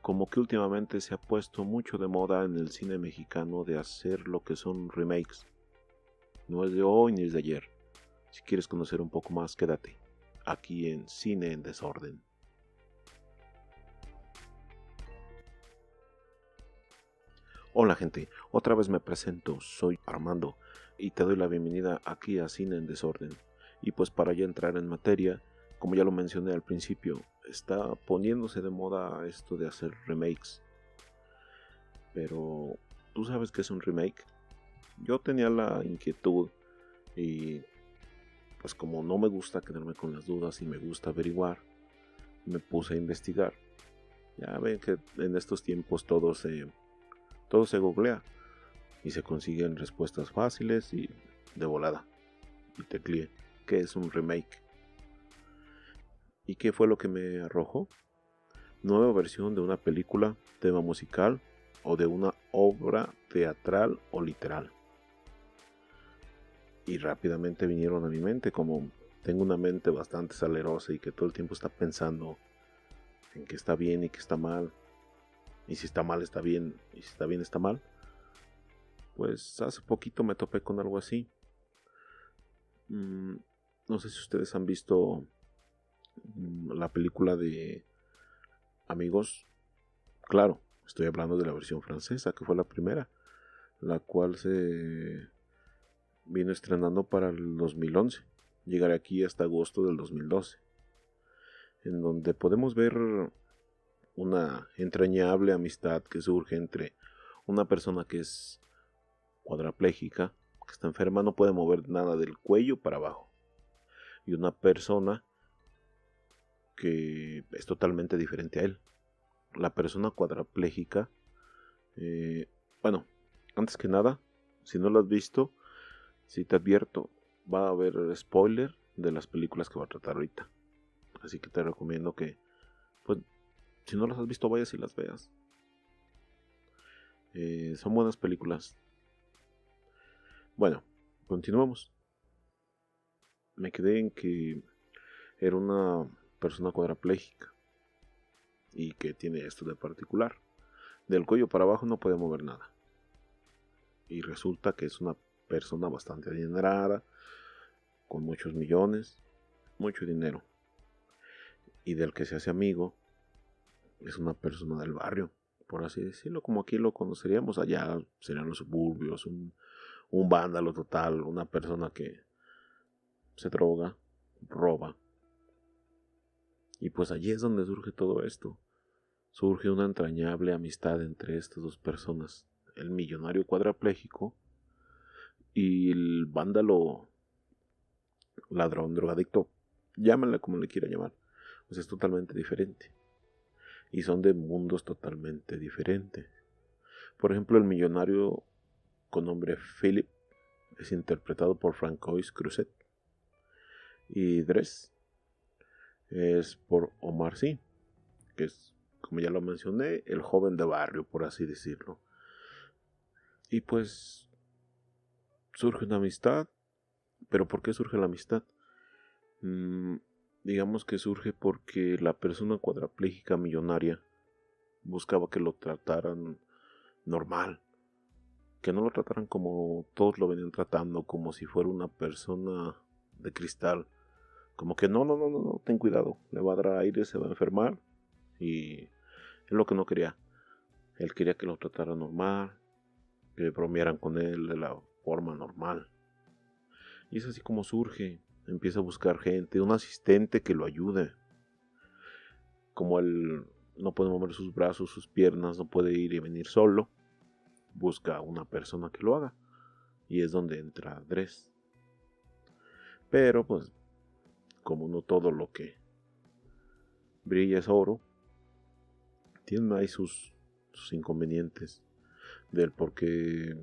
como que últimamente se ha puesto mucho de moda en el cine mexicano de hacer lo que son remakes. No es de hoy ni es de ayer. Si quieres conocer un poco más, quédate aquí en Cine en Desorden. Hola gente, otra vez me presento, soy Armando y te doy la bienvenida aquí a Cine en Desorden. Y pues para ya entrar en materia, como ya lo mencioné al principio, está poniéndose de moda esto de hacer remakes. Pero, ¿tú sabes qué es un remake? Yo tenía la inquietud y pues como no me gusta quedarme con las dudas y me gusta averiguar, me puse a investigar. Ya ven que en estos tiempos todo se, todo se googlea y se consiguen respuestas fáciles y de volada. Y tecleé, ¿qué es un remake? ¿Y qué fue lo que me arrojó? Nueva versión de una película, tema musical o de una obra teatral o literal. Y rápidamente vinieron a mi mente como tengo una mente bastante salerosa y que todo el tiempo está pensando en que está bien y que está mal. Y si está mal está bien y si está bien está mal. Pues hace poquito me topé con algo así. Mm, no sé si ustedes han visto la película de Amigos, claro, estoy hablando de la versión francesa, que fue la primera, la cual se vino estrenando para el 2011. Llegaré aquí hasta agosto del 2012, en donde podemos ver una entrañable amistad que surge entre una persona que es cuadraplégica, que está enferma, no puede mover nada del cuello para abajo, y una persona que es totalmente diferente a él. La persona cuadraplégica, eh, bueno, antes que nada, si no lo has visto, si te advierto, va a haber spoiler de las películas que va a tratar ahorita. Así que te recomiendo que, pues, si no las has visto, vayas y las veas. Eh, son buenas películas. Bueno, continuamos. Me quedé en que era una persona cuadraplégica y que tiene esto de particular. Del cuello para abajo no puede mover nada. Y resulta que es una persona bastante adinerada, con muchos millones, mucho dinero. Y del que se hace amigo es una persona del barrio, por así decirlo, como aquí lo conoceríamos allá, serían los suburbios, un, un vándalo total, una persona que se droga, roba, y pues allí es donde surge todo esto. Surge una entrañable amistad entre estas dos personas, el millonario cuadraplégico y el vándalo ladrón, drogadicto, llámenle como le quiera llamar, pues es totalmente diferente. Y son de mundos totalmente diferentes. Por ejemplo, el millonario con nombre Philip es interpretado por Francois Cruzet. Y Dress es por Omar Sí, que es, como ya lo mencioné, el joven de barrio, por así decirlo. Y pues surge una amistad, pero ¿por qué surge la amistad? Mm, digamos que surge porque la persona cuadraplégica millonaria buscaba que lo trataran normal, que no lo trataran como todos lo venían tratando, como si fuera una persona de cristal como que no, no, no, no, ten cuidado, le va a dar aire, se va a enfermar. Y es lo que no quería. Él quería que lo tratara normal, que bromearan con él de la forma normal. Y es así como surge. Empieza a buscar gente, un asistente que lo ayude. Como él no puede mover sus brazos, sus piernas, no puede ir y venir solo, busca una persona que lo haga. Y es donde entra Dres. Pero pues como no todo lo que brilla es oro, tiene ahí sus, inconvenientes del por qué,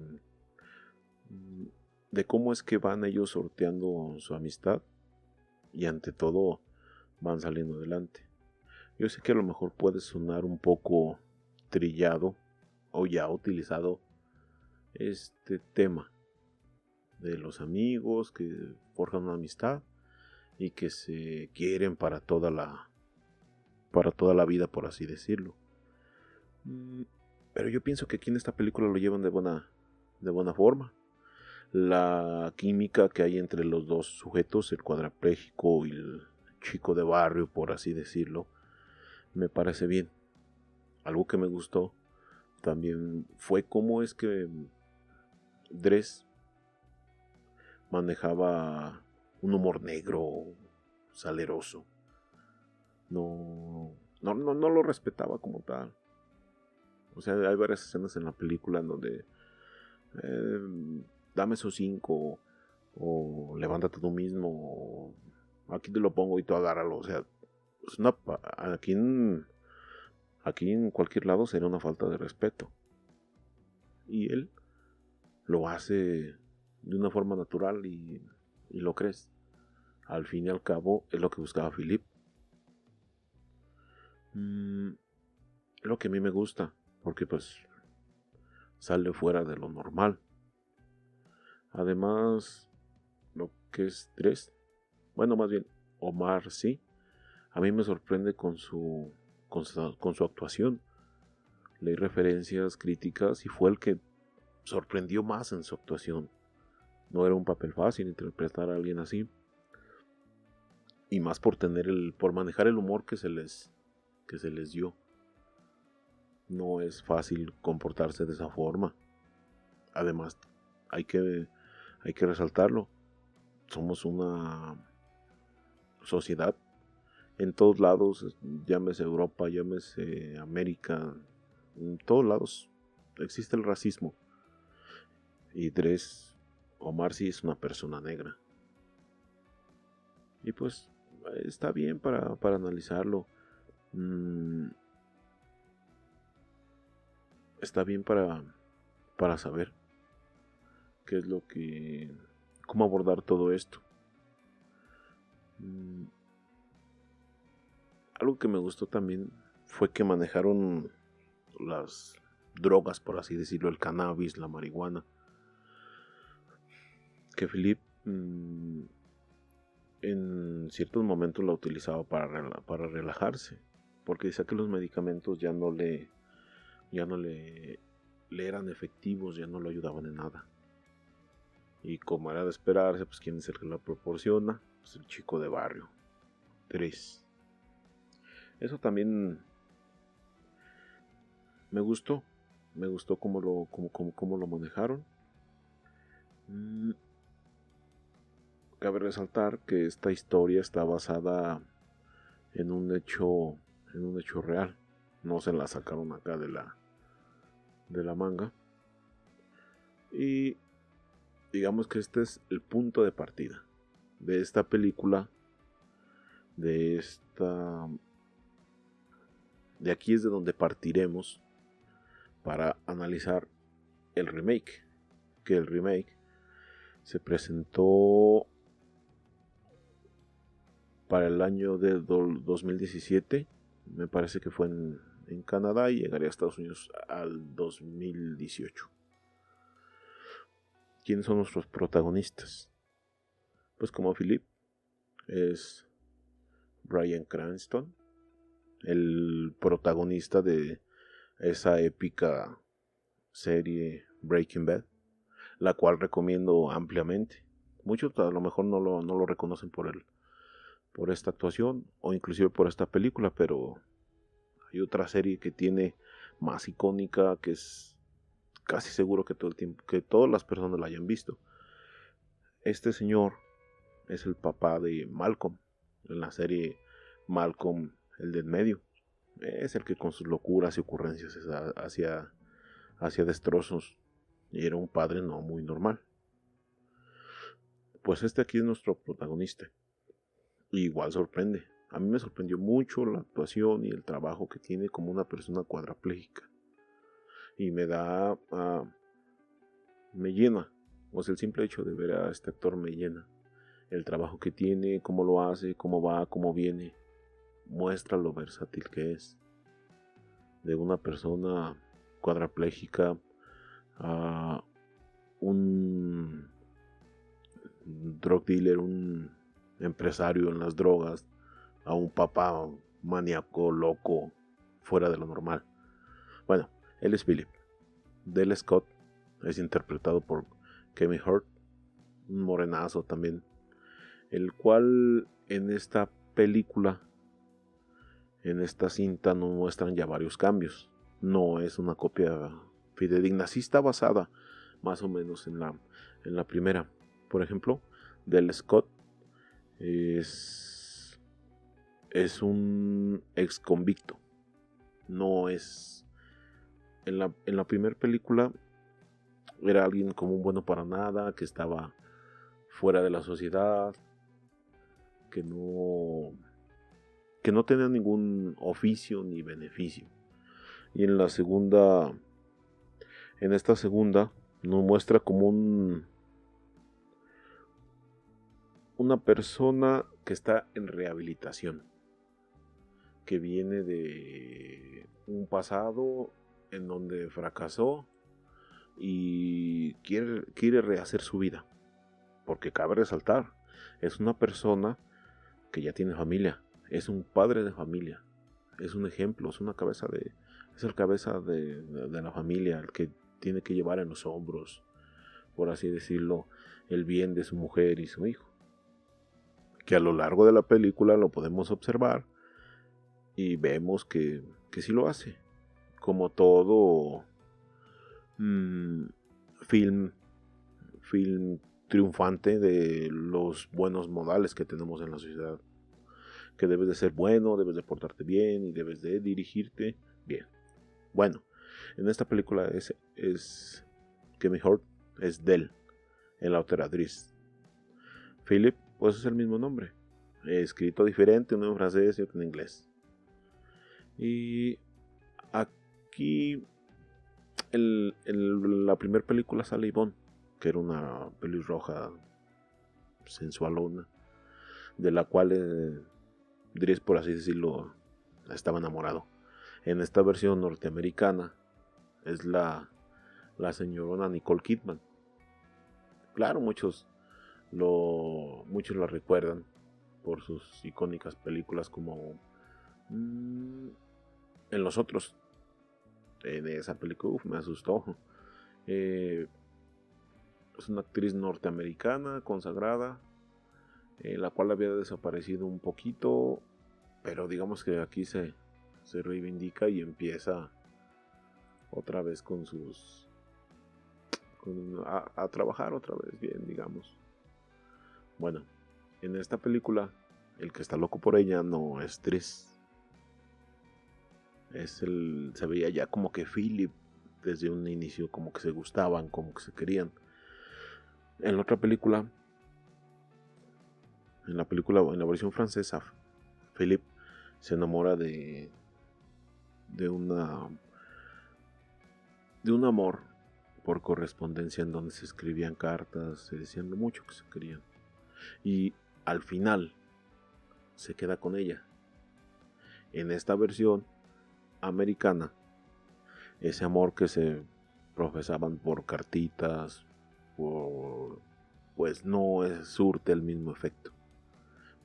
mm, de cómo es que van ellos sorteando su amistad y ante todo van saliendo adelante. Yo sé que a lo mejor puede sonar un poco trillado o ya utilizado este tema de los amigos que forjan una amistad y que se quieren para toda la para toda la vida, por así decirlo. Mm, pero yo pienso que aquí en esta película lo llevan de buena, de buena forma. La química que hay entre los dos sujetos, el cuadraplégico y el chico de barrio, por así decirlo, me parece bien. Algo que me gustó también fue cómo es que Dress manejaba un humor negro, saleroso. No, no, no, no lo respetaba como tal. O sea, hay varias escenas en la película en donde eh, dame esos cinco o, levántate tú mismo o aquí te lo pongo y tú agárralo. O sea, aquí, en, aquí en cualquier lado sería una falta de respeto. Y él lo hace de una forma natural y, lo crees. Al fin y al cabo es lo que buscaba Philip. Mm, es lo que a mí me gusta, porque pues sale fuera de lo normal. Además, lo que es tres, bueno, más bien Omar sí, a mí me sorprende con su, con su, actuación. Leí referencias críticas y fue el que sorprendió más en su actuación. No era un papel fácil interpretar a alguien así. Y más por tener el. por manejar el humor que se les. que se les dio. No es fácil comportarse de esa forma. Además, hay que. hay que resaltarlo. Somos una sociedad. En todos lados, llámese Europa, llámese América, en todos lados existe el racismo. Y tres Omar sí es una persona negra. Y pues está bien para, analizarlo. Mm, está bien para, para saber qué es lo que... cómo abordar todo esto. Mm, algo que me gustó también fue que manejaron las drogas, por así decirlo, el cannabis, la marihuana que Philip mm, en ciertos momentos la utilizaba para, para relajarse, porque decía que los medicamentos ya no le ya no le, eran efectivos, ya no lo ayudaban en nada. Y como era de esperarse, pues quién es el que la proporciona, pues el chico de barrio. Tres. Eso también me gustó. Me gustó cómo lo, cómo, lo manejaron. Cabe resaltar que esta historia está basada en un hecho en un hecho real. No se la sacaron acá de la de la manga. Y digamos que este es el punto de partida de esta película de esta de aquí es de donde partiremos para analizar el remake que el remake se presentó para el año de 2017. Me parece que fue en, Canadá y llegaría a Estados Unidos al 2018. ¿Quiénes son nuestros protagonistas? Pues como Philip es Brian Cranston, el protagonista de esa épica serie Breaking Bad, la cual recomiendo ampliamente. Muchos a lo mejor no lo, no lo reconocen por él por esta actuación o inclusive por esta película, pero hay otra serie que tiene más icónica que es casi seguro que todo el tiempo que todas las personas la hayan visto. Este señor es el papá de Malcolm en la serie Malcolm el del medio. Es el que con sus locuras y ocurrencias hacía, hacía destrozos y era un padre no muy normal. Pues este aquí es nuestro protagonista igual sorprende. A mí me sorprendió mucho la actuación y el trabajo que tiene como una persona cuadraplégica. Y me da... Ah, me llena. O sea, el simple hecho de ver a este actor me llena. El trabajo que tiene, cómo lo hace, cómo va, cómo viene. Muestra lo versátil que es. De una persona cuadraplégica a un drug dealer, un empresario en las drogas, a un papá maníaco, loco, fuera de lo normal. Bueno, él es Philip. Del Scott es interpretado por Kevin Hurt, un morenazo también, el cual en esta película, en esta cinta, nos muestran ya varios cambios. No es una copia fidedigna, sí está basada más o menos en la, en la primera. Por ejemplo, Del Scott es, es un ex convicto. No es. En la, en la primera película era alguien como un bueno para nada, que estaba fuera de la sociedad, que no que no tenía ningún oficio ni beneficio. Y en la segunda en esta segunda nos muestra como un una persona que está en rehabilitación, que viene de un pasado en donde fracasó y quiere, quiere rehacer su vida. Porque cabe resaltar, es una persona que ya tiene familia, es un padre de familia, es un ejemplo, es una cabeza de, es el cabeza de, de la familia, el que tiene que llevar en los hombros, por así decirlo, el bien de su mujer y su hijo que a lo largo de la película lo podemos observar y vemos que, que sí lo hace. Como todo mm, film, film triunfante de los buenos modales que tenemos en la sociedad. Que debes de ser bueno, debes de portarte bien y debes de dirigirte bien. Bueno, en esta película es, es que mejor es Del, en la otra Philip pues es el mismo nombre. Escrito diferente, uno en francés y otro en inglés. Y aquí la primera película sale Yvonne, que era una pelirroja sensualona, de la cual eh, diréis por así decirlo, estaba enamorado. En esta versión norteamericana es la, la señorona Nicole Kidman. Claro, muchos lo, muchos la recuerdan por sus icónicas películas como mm, en los otros. En esa película me asustó. Eh, es una actriz norteamericana consagrada, eh, la cual había desaparecido un poquito, pero digamos que aquí se, se reivindica y empieza otra vez con sus... a, a trabajar otra vez bien, digamos. Bueno, en esta película, el que está loco por ella no es Tris. Es el. Se veía ya como que Philip desde un inicio como que se gustaban, como que se querían. En la otra película, en la película, en la versión francesa, Philip se enamora de de una de un amor por correspondencia en donde se escribían cartas, se decían mucho que se querían y al final se queda con ella. En esta versión americana, ese amor que se profesaban por cartitas, pues no surte el mismo efecto.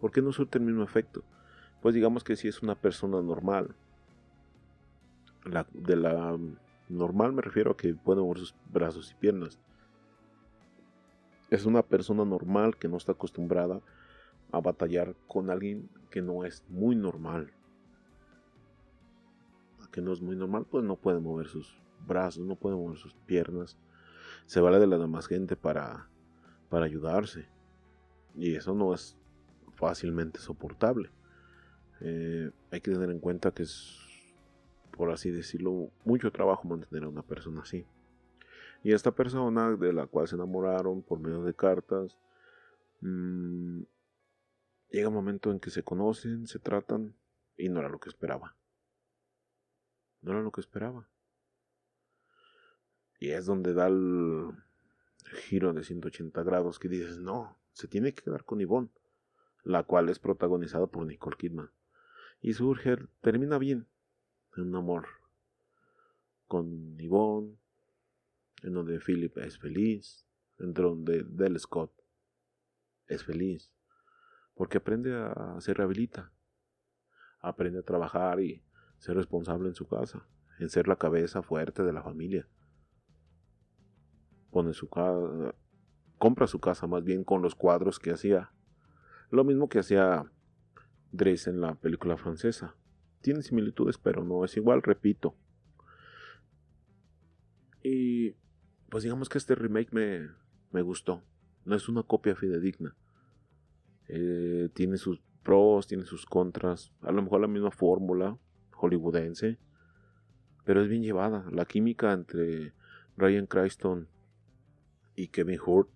¿Por qué no surte el mismo efecto? Pues digamos que si es una persona normal, de la normal me refiero a que puede mover sus brazos y piernas es una persona normal que no está acostumbrada a batallar con alguien que no es muy normal. Que no es muy normal, pues no puede mover sus brazos, no puede mover sus piernas. Se vale de la demás gente para, para ayudarse. Y eso no es fácilmente soportable. Eh, hay que tener en cuenta que es, por así decirlo, mucho trabajo mantener a una persona así. Y esta persona de la cual se enamoraron por medio de cartas, mm, llega un momento en que se conocen, se tratan y no era lo que esperaba. No era lo que esperaba. Y es donde da el giro de 180 grados que dices, no, se tiene que quedar con Yvonne, la cual es protagonizada por Nicole Kidman. Y surge, termina bien, en un amor con Yvonne, en donde Philip es feliz, en donde Del Scott es feliz, porque aprende a se rehabilita, aprende a trabajar y ser responsable en su casa, en ser la cabeza fuerte de la familia. Pone su casa, compra su casa más bien con los cuadros que hacía. Lo mismo que hacía Dress en la película francesa. Tiene similitudes, pero no es igual, repito. Y pues digamos que este remake me, me gustó. No es una copia fidedigna. Eh, tiene sus pros, tiene sus contras. A lo mejor la misma fórmula hollywoodense. Pero es bien llevada. La química entre Ryan Cranston y Kevin Hurt.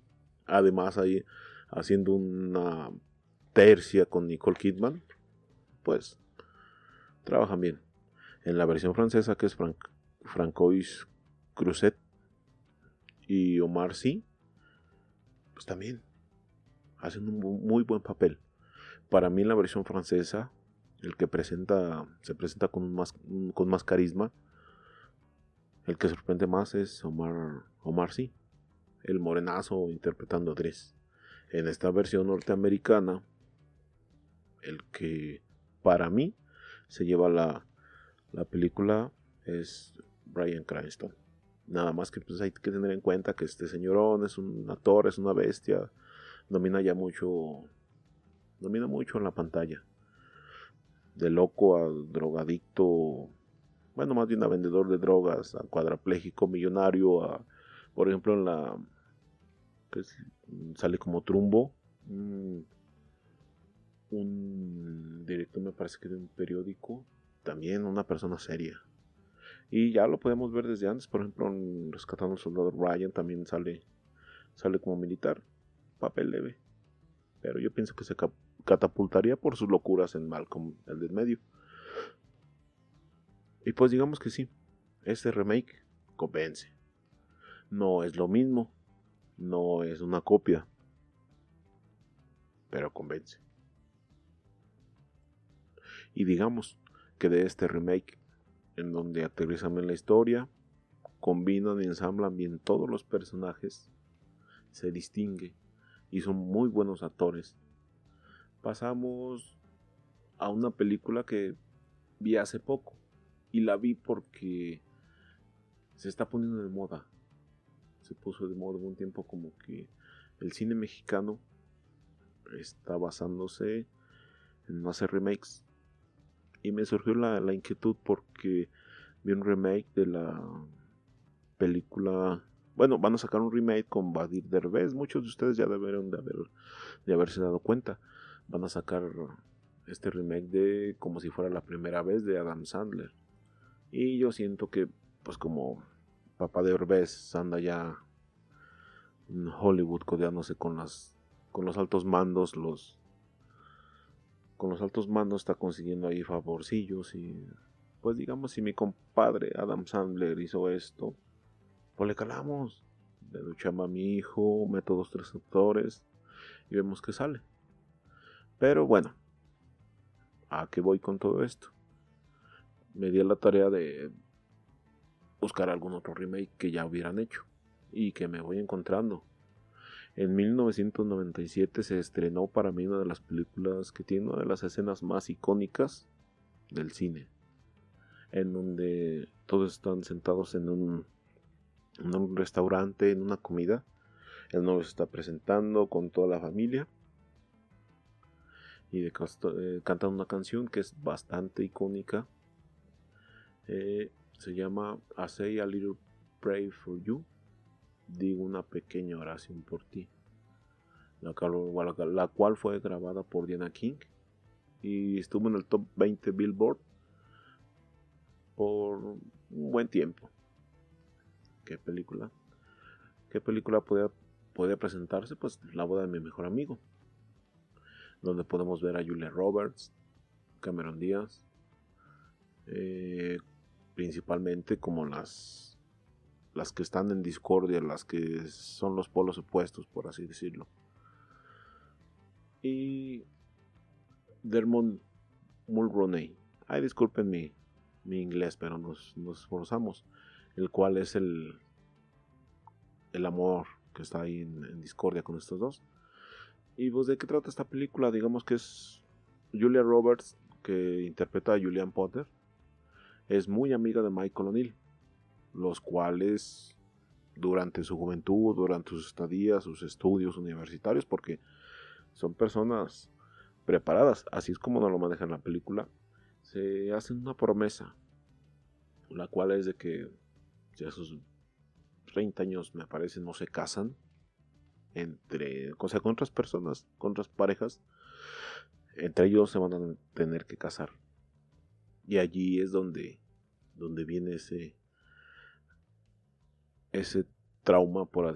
Además ahí haciendo una tercia con Nicole Kidman. Pues trabajan bien. En la versión francesa que es Francois Cruzet y Omar Sy, pues también hacen un muy buen papel. Para mí en la versión francesa, el que presenta, se presenta con más, con más carisma, el que sorprende más es Omar, Omar Sy, el morenazo interpretando a Dres. En esta versión norteamericana, el que para mí se lleva la, la película es Brian Cranston. Nada más que pues hay que tener en cuenta que este señorón es un actor, es una bestia, domina ya mucho, domina mucho en la pantalla. De loco a drogadicto, bueno, más bien a vendedor de drogas, a cuadraplégico, millonario, a, por ejemplo, en la que sale como trumbo, un director me parece que de un periódico, también una persona seria. Y ya lo podemos ver desde antes, por ejemplo, en Rescatando al Soldado Ryan también sale, sale como militar, papel leve. Pero yo pienso que se catapultaría por sus locuras en Malcolm, el del medio. Y pues digamos que sí, este remake convence. No es lo mismo, no es una copia, pero convence. Y digamos que de este remake en donde aterrizan bien la historia, combinan y ensamblan bien todos los personajes, se distingue y son muy buenos actores. Pasamos a una película que vi hace poco y la vi porque se está poniendo de moda. Se puso de moda un tiempo como que el cine mexicano está basándose en hacer remakes y me surgió la, inquietud porque vi un remake de la película bueno, van a sacar un remake con Badir Derbez. Muchos de ustedes ya deberían de, haber, de haberse dado cuenta. Van a sacar este remake de como si fuera la primera vez de Adam Sandler. Y yo siento que, pues como papá de Derbez anda ya en Hollywood codeándose con las con los altos mandos, los con los altos mandos está consiguiendo ahí favorcillos y pues digamos si mi compadre Adam Sandler hizo esto, pues le calamos, le luchamos a mi hijo, meto dos tres actores y vemos que sale. Pero bueno, ¿a qué voy con todo esto? Me di la tarea de buscar algún otro remake que ya hubieran hecho y que me voy encontrando en 1997 se estrenó para mí una de las películas que tiene una de las escenas más icónicas del cine, en donde todos están sentados en un, restaurante, en una comida. El novio está presentando con toda la familia y de, eh, cantan una canción que es bastante icónica. Eh, se llama I Say a Little Pray for You digo una pequeña oración por ti, la cual, fue grabada por Diana King y estuvo en el top 20 Billboard por un buen tiempo. ¿Qué película? ¿Qué película podía, presentarse? Pues La boda de mi mejor amigo, donde podemos ver a Julia Roberts, Cameron Díaz, eh, principalmente como las las que están en discordia, las que son los polos opuestos, por así decirlo. Y Dermot Mulroney. Ay, disculpen mi, mi inglés, pero nos, esforzamos. El cual es el, el amor que está ahí en, discordia con estos dos. Y pues de qué trata esta película, digamos que es Julia Roberts, que interpreta a Julian Potter, es muy amiga de Michael O'Neill, los cuales durante su juventud, durante sus estadías, sus estudios universitarios, porque son personas preparadas, así es como nos lo manejan la película, se hacen una promesa, la cual es de que si a sus 30 años me parece no se casan, entre, o sea, con otras personas, con otras parejas, entre ellos se van a tener que casar. Y allí es donde, donde viene ese, ese trauma, por,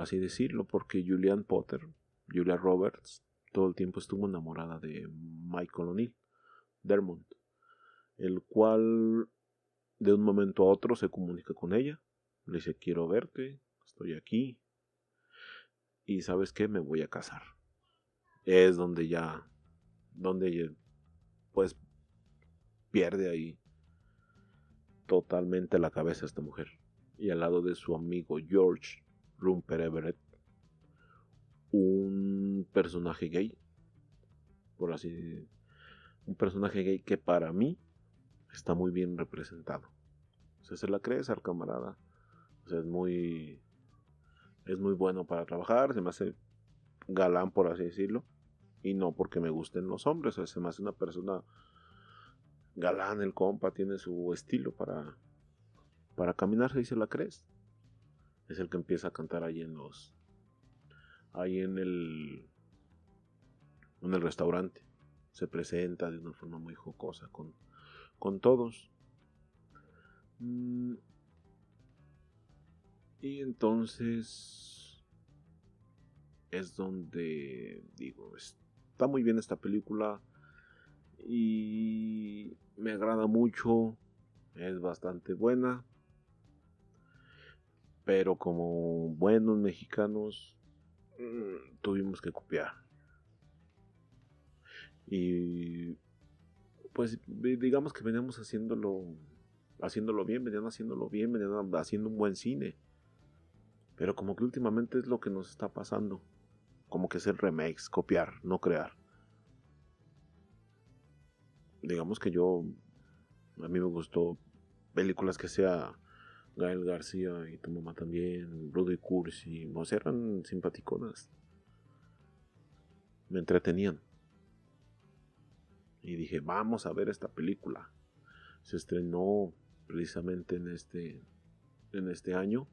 así decirlo, porque Julian Potter, Julia Roberts, todo el tiempo estuvo enamorada de Michael O'Neill, Dermont, el cual de un momento a otro se comunica con ella, le dice quiero verte, estoy aquí, y sabes qué, me voy a casar. Es donde ya, donde pues pierde ahí totalmente la cabeza esta mujer. Y al lado de su amigo George Rumper Everett, un personaje gay, por así un personaje gay que para mí está muy bien representado. O sea, se la crees al camarada. O sea, es muy es muy bueno para trabajar, se me hace galán por así decirlo, y no porque me gusten los hombres, o sea, se me hace una persona galán el compa, tiene su estilo para para caminarse y se la crees. Es el que empieza a cantar ahí en los ahí en el en el restaurante. Se presenta de una forma muy jocosa con, con todos. Mm, y entonces es donde digo, está muy bien esta película y me agrada mucho, es bastante buena, pero como buenos mexicanos mm, tuvimos que copiar. Y pues digamos que veníamos haciéndolo haciéndolo bien, venían haciéndolo bien, venían haciendo un buen cine. Pero como que últimamente es lo que nos está pasando. Como que hacer remakes, copiar, no crear. Digamos que yo, a mí me gustó películas que sea Gael García y tu mamá también, Rudy Cursi, sé, eran simpaticonas. Me entretenían. Y dije, vamos a ver esta película. Se estrenó precisamente en este, en este año.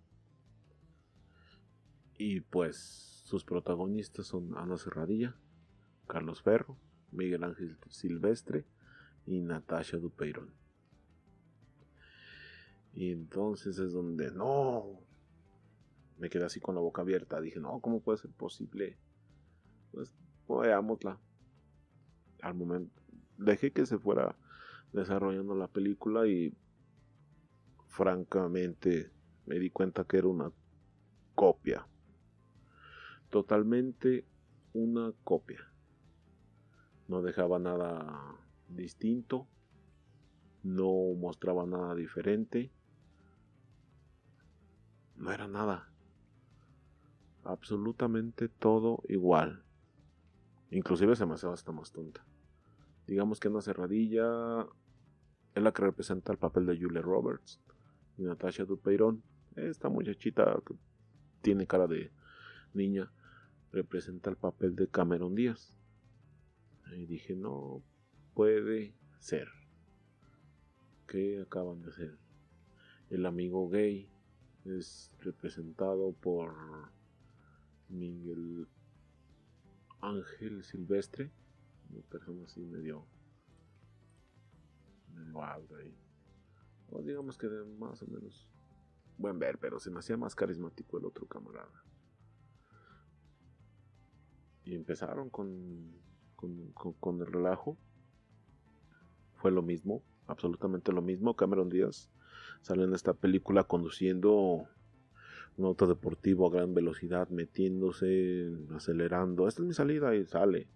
Y pues sus protagonistas son Ana Serradilla, Carlos Ferro, Miguel Ángel Silvestre y Natasha Dupeyron. Y entonces es donde no. Me quedé así con la boca abierta. Dije, no, ¿cómo puede ser posible? Pues veámosla. Al momento. Dejé que se fuera desarrollando la película y francamente me di cuenta que era una copia totalmente una copia. No dejaba nada distinto, no mostraba nada diferente, no era nada. Absolutamente todo igual. Inclusive se me hace hasta más tonta. Digamos que una cerradilla es la que representa el papel de Julia Roberts y Natasha Dupeyron. Esta muchachita que tiene cara de niña representa el papel de Cameron Díaz. Dije, no puede ser. ¿Qué acaban de hacer? El amigo gay es representado por Miguel Ángel Silvestre, una persona así medio, medio alta ahí. O digamos que más o menos buen ver, pero se me hacía más carismático el otro camarada y empezaron con, con, el relajo. Fue lo mismo, absolutamente lo mismo. Cameron Díaz sale en esta película conduciendo un auto deportivo a gran velocidad, metiéndose, acelerando. Esta es mi salida y sale.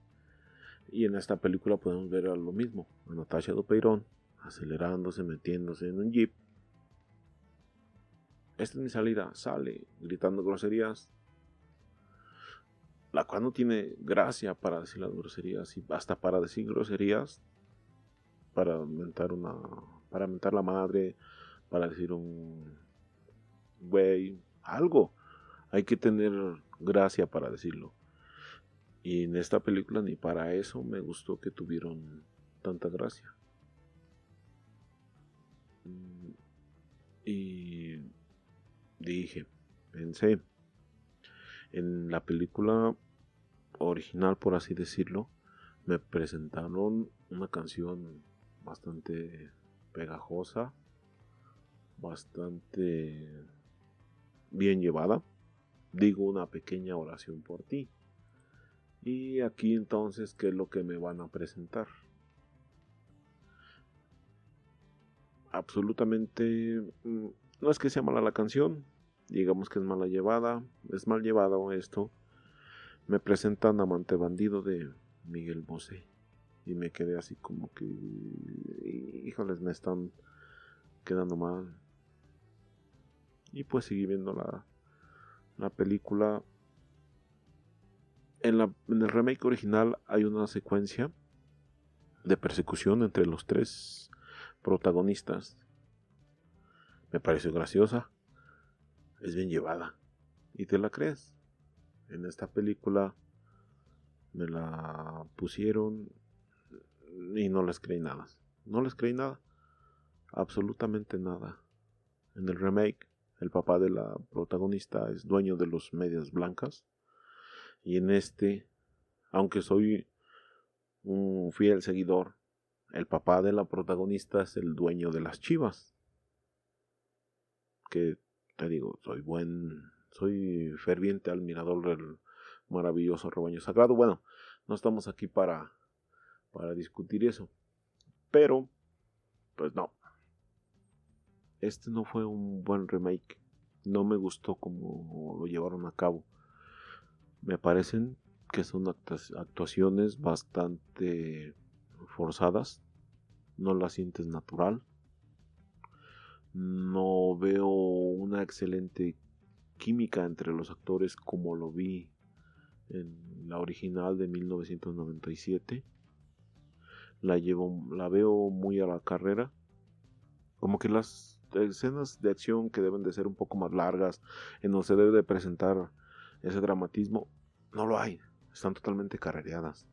Y en esta película podemos ver lo mismo. A Natasha Dupeirón acelerándose, metiéndose en un jeep. Esta es mi salida, sale, gritando groserías, la cual no tiene gracia para decir las groserías y hasta para decir groserías para mentar una para mentar la madre, para decir un güey, algo. Hay que tener gracia para decirlo. Y en esta película ni para eso me gustó que tuvieron tanta gracia. Y dije, pensé, en la película original, por así decirlo, me presentaron una canción bastante pegajosa, bastante bien llevada. Digo una pequeña oración por ti. Y aquí entonces, ¿qué es lo que me van a presentar? Absolutamente, mm, no es que sea mala la canción, digamos que es mala llevada, es mal llevado esto. Me presentan Amante Bandido de Miguel Bosé. Y me quedé así como que, híjoles, me están quedando mal. Y pues seguí viendo la, la película. En, la, en el remake original hay una secuencia de persecución entre los tres protagonistas. Me pareció graciosa. Es bien llevada. Y te la crees. En esta película me la pusieron y no les creí nada. No les creí nada. Absolutamente nada. En el remake, el papá de la protagonista es dueño de los medias blancas. Y en este, aunque soy un fiel seguidor, el papá de la protagonista es el dueño de las chivas. Que te digo, soy buen, soy ferviente admirador del maravilloso rebaño sagrado. Bueno, no estamos aquí para para discutir eso. Pero, pues no. Este no fue un buen remake. No me gustó como lo llevaron a cabo. Me parecen que son actuaciones bastante forzadas. No las sientes natural. No veo una excelente química entre los actores como lo vi en la original de 1997 la llevo, la veo muy a la carrera. Como que las escenas de acción que deben de ser un poco más largas, en donde se debe de presentar ese dramatismo, no lo hay, están totalmente carrereadas.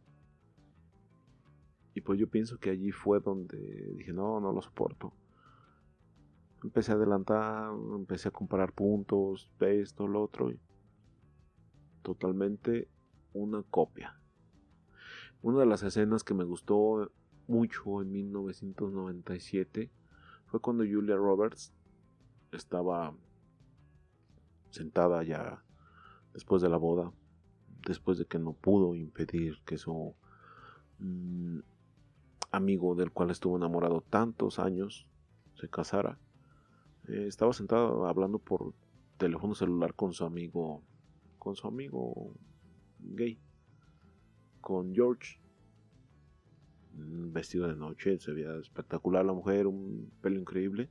Y pues yo pienso que allí fue donde dije, no, no lo soporto. Empecé a adelantar, empecé a comparar puntos, esto, lo otro. Y totalmente una copia. Una de las escenas que me gustó mucho en 1997 fue cuando Julia Roberts estaba sentada ya después de la boda, después de que no pudo impedir que su mm, amigo del cual estuvo enamorado tantos años se casara. Eh, estaba sentada hablando por teléfono celular con su amigo, con su amigo gay, con George vestido de noche, se veía espectacular la mujer, un pelo increíble.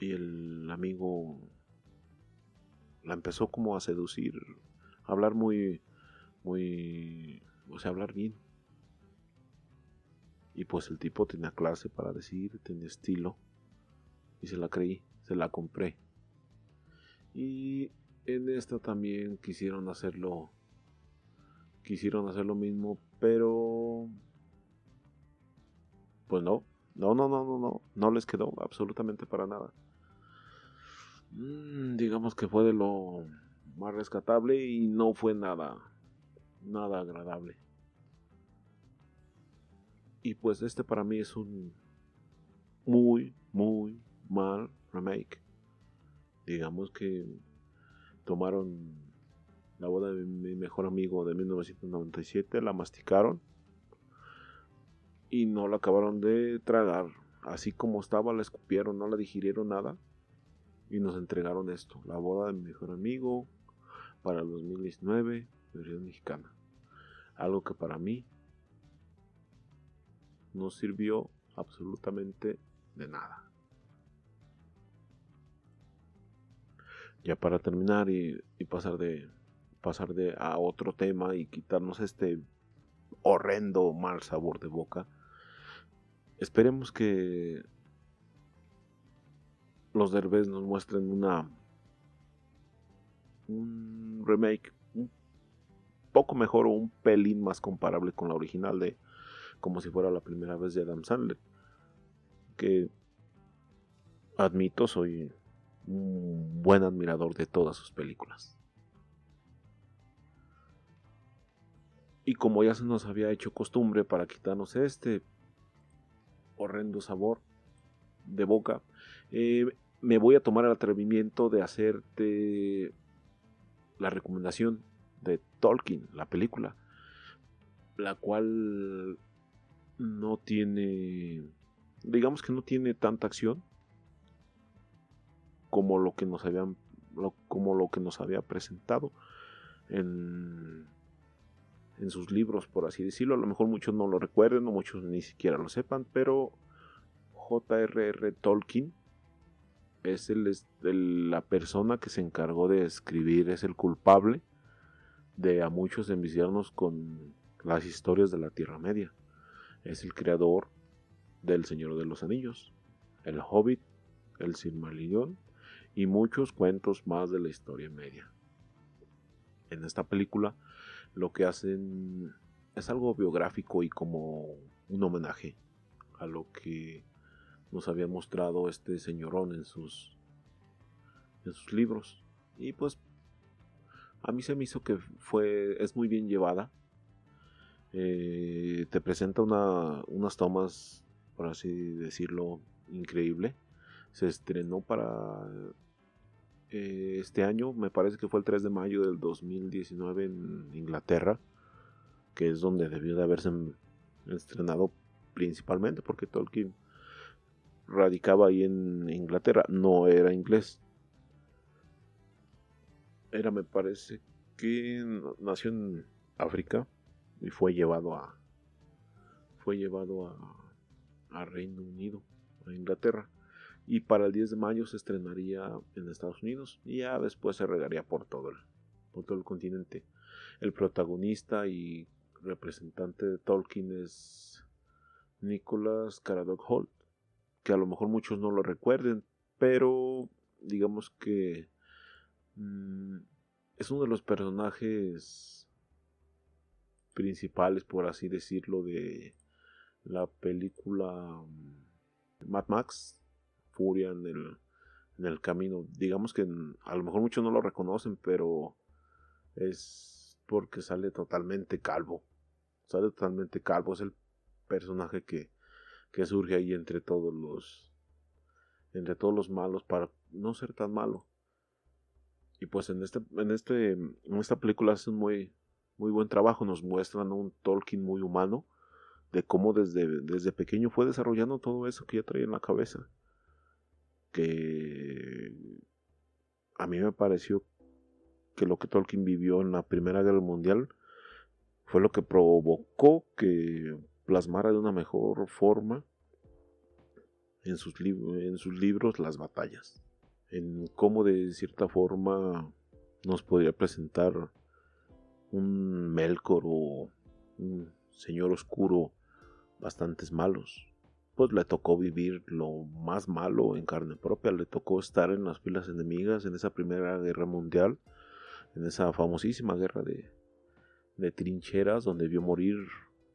Y el amigo la empezó como a seducir, a hablar muy, muy, o sea, hablar bien. Y pues el tipo tenía clase para decir, tenía estilo. Y se la creí, se la compré. Y en esta también quisieron hacerlo quisieron hacer lo mismo, pero pues no, no, no, no, no, no, no les quedó absolutamente para nada. Mm, digamos que fue de lo más rescatable y no fue nada, nada agradable. Y pues este para mí es un muy, muy mal remake. Digamos que tomaron la boda de mi mejor amigo de 1997, la masticaron y no la acabaron de tragar. Así como estaba, la escupieron, no la digirieron nada y nos entregaron esto, la boda de mi mejor amigo para el 2019, versión mexicana. Algo que para mí no sirvió absolutamente de nada. Ya para terminar y pasar de, pasar a otro tema y quitarnos este horrendo mal sabor de boca, esperemos que los Derbez nos muestren una un remake un poco mejor o un pelín más comparable con la original de como si fuera la primera vez de Adam Sandler que admito soy un buen admirador de todas sus películas y como ya se nos había hecho costumbre para quitarnos este horrendo sabor de boca eh, me voy a tomar el atrevimiento de hacerte la recomendación de Tolkien, la película, la cual no tiene, digamos que no tiene tanta acción como lo que nos habían, como lo que nos había presentado en, en sus libros, por así decirlo. A lo mejor muchos no lo recuerden o muchos ni siquiera lo sepan, pero J.R.R. Tolkien es el, la persona que se encargó de escribir, es el culpable de a muchos enviciarnos con las historias de la Tierra Media. Es el creador del Señor de los Anillos, el Hobbit, el Silmarillion y muchos cuentos más de la historia media. En esta película lo que hacen es algo biográfico y como un homenaje a lo que nos había mostrado este señorón en sus, en sus libros. Y pues a mí se me hizo que fue, es muy bien llevada. Eh, te presenta una, unas tomas, por así decirlo, increíble. Se estrenó para eh, este año, me parece que fue el 3 de mayo del 2019 en Inglaterra, que es donde debió de haberse estrenado principalmente, porque Tolkien radicaba ahí en Inglaterra, no era inglés. Era, me parece que nació en África y fue llevado a fue llevado a, a Reino Unido, a Inglaterra. Y para el 10 de mayo se estrenaría en Estados Unidos y ya después se regaría por todo el, por todo el continente. El protagonista y representante de Tolkien es Nicholas Caradoc Holt que a lo mejor muchos no lo recuerden, pero digamos que mm, es uno de los personajes principales, por así decirlo, de la película mm, Mad Max, Furia en el, en el camino. Digamos que a lo mejor muchos no lo reconocen, pero es porque sale totalmente calvo. Sale totalmente calvo, es el personaje que que surge ahí entre todos los entre todos los malos para no ser tan malo. Y pues en este en este en esta película hacen muy muy buen trabajo, nos muestran un Tolkien muy humano de cómo desde, desde pequeño fue desarrollando todo eso que ya traía en la cabeza. Que a mí me pareció que lo que Tolkien vivió en la Primera Guerra Mundial fue lo que provocó que plasmara de una mejor forma en sus, en sus libros las batallas, en cómo de cierta forma nos podría presentar un Melkor o un señor oscuro bastantes malos. Pues le tocó vivir lo más malo en carne propia, le tocó estar en las filas enemigas en esa primera guerra mundial, en esa famosísima guerra de, de trincheras donde vio morir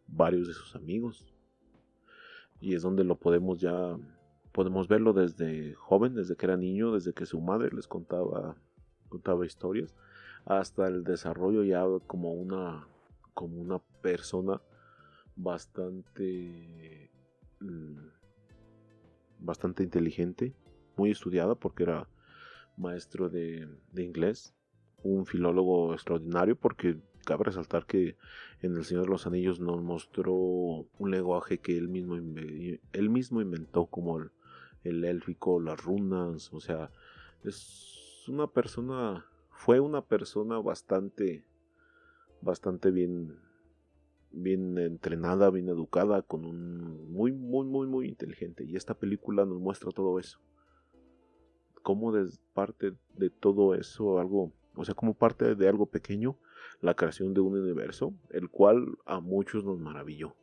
varios de sus amigos. Y es donde lo podemos ya, podemos verlo desde joven, desde que era niño, desde que su madre les contaba, contaba historias, hasta el desarrollo ya como una, como una persona bastante, mm, bastante inteligente, muy estudiada porque era maestro de, inglés, un filólogo extraordinario porque cabe resaltar que en El Señor de los Anillos nos mostró un lenguaje que él mismo, él mismo inventó, como el, el élfico, las runas, o sea, es una persona, fue una persona bastante, bastante bien, bien entrenada, bien educada, con un muy, muy, muy, muy inteligente. Y esta película nos muestra todo eso. Como de parte de todo eso, algo, o sea, como parte de algo pequeño, la creación de un universo, el cual a muchos nos maravilló.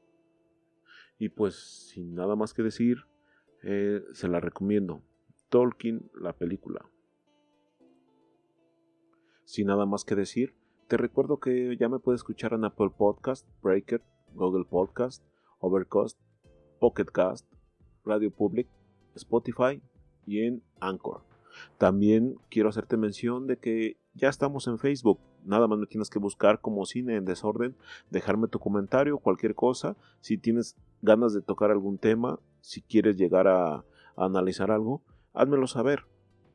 Y pues sin nada más que decir, eh, se la recomiendo. Tolkien, la película. Sin nada más que decir, te recuerdo que ya me puedes escuchar en Apple Podcast, Breaker, Google Podcast, Overcast, Pocket Cast, Radio Public, Spotify y en Anchor. También quiero hacerte mención de que ya estamos en Facebook. Nada más me tienes que buscar como Cine en Desorden, dejarme tu comentario, cualquier cosa. Si tienes ganas de tocar algún tema, si quieres llegar a, analizar algo, házmelo saber.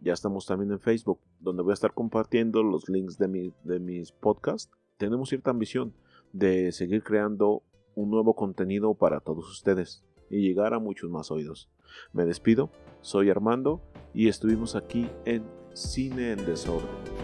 Ya estamos también en Facebook, donde voy a estar compartiendo los links de, de mis podcasts. Tenemos cierta ambición de seguir creando un nuevo contenido para todos ustedes y llegar a muchos más oídos. Me despido, soy Armando y estuvimos aquí en Cine en Desorden.